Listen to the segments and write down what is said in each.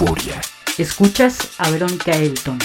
euforia. Escuchas a Verónica Elton.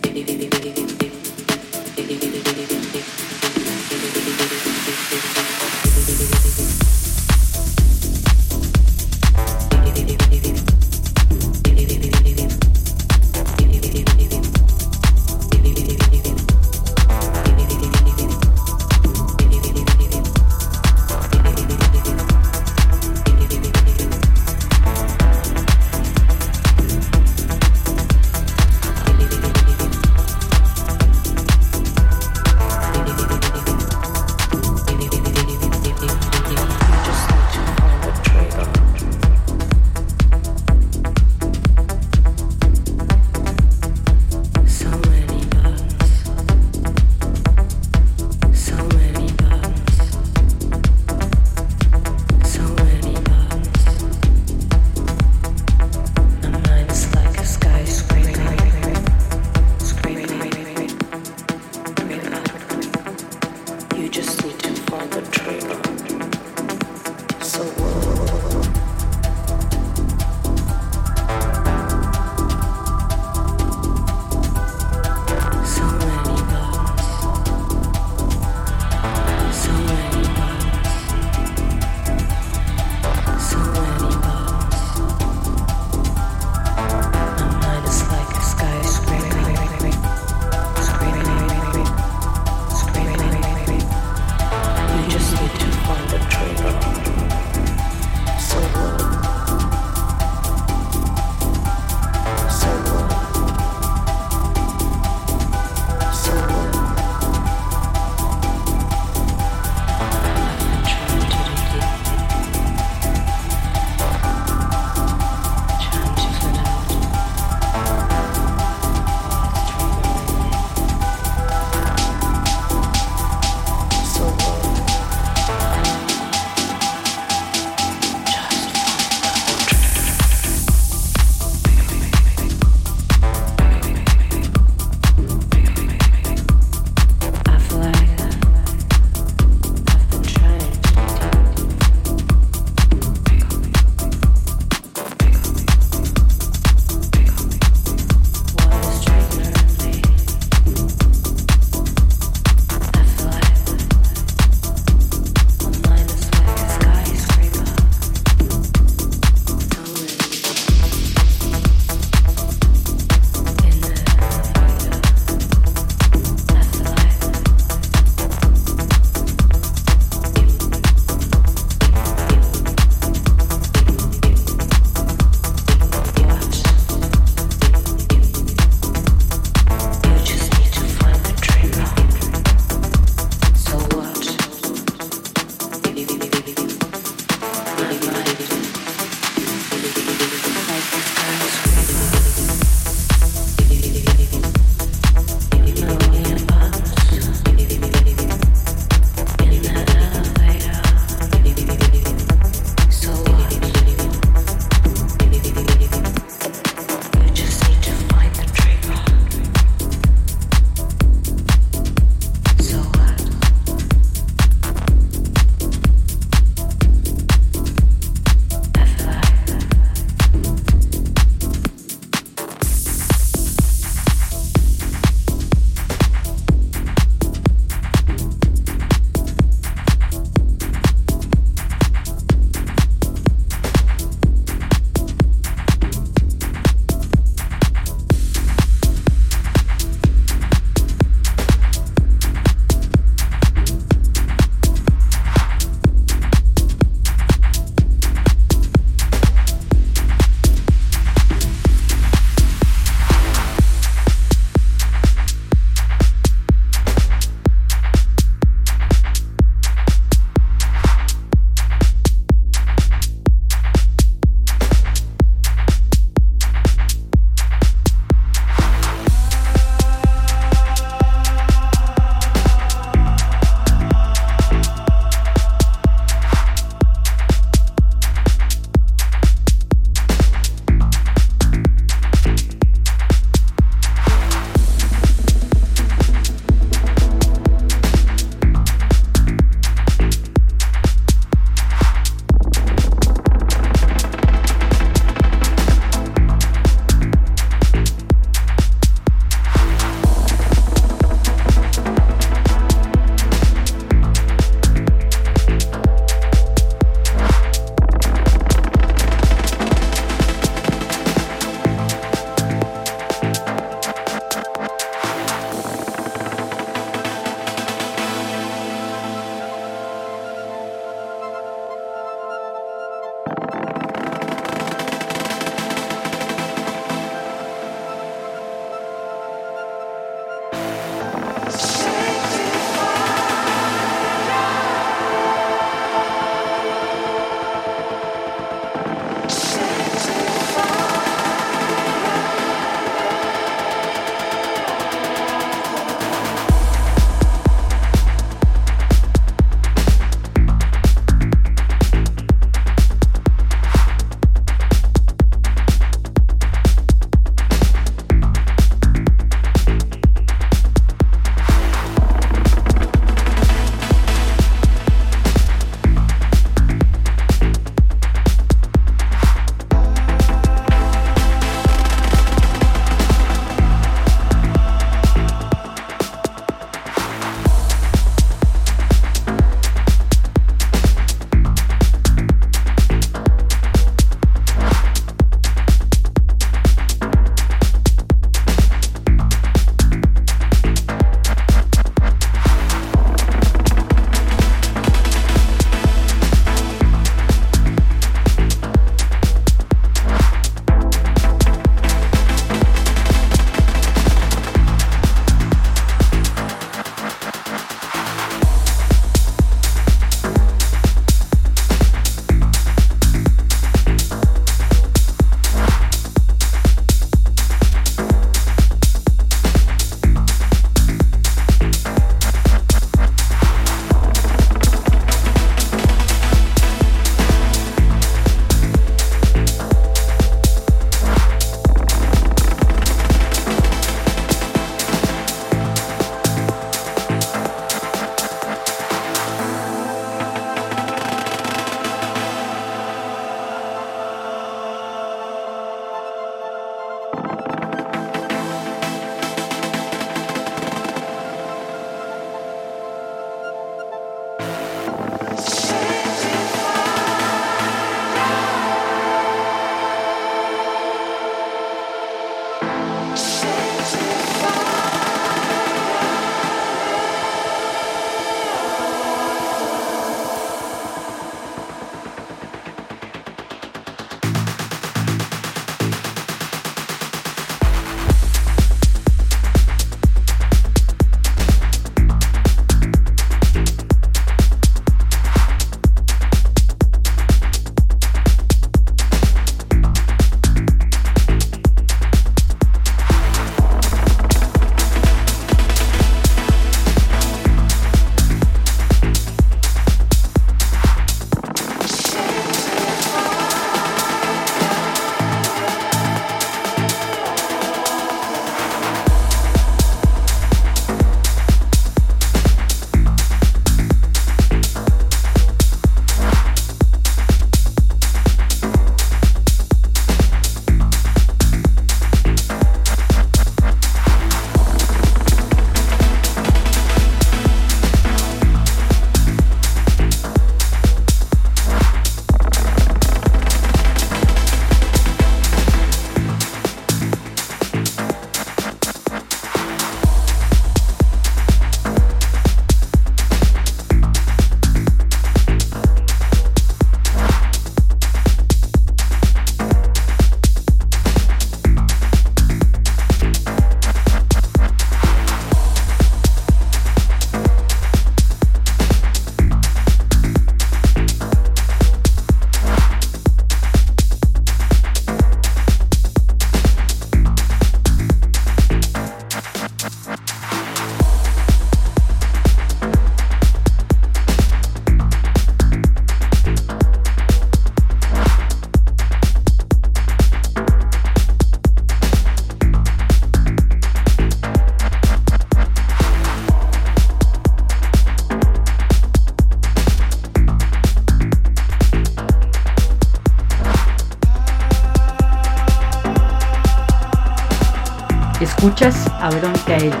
Escuchas a Elton. Euforia.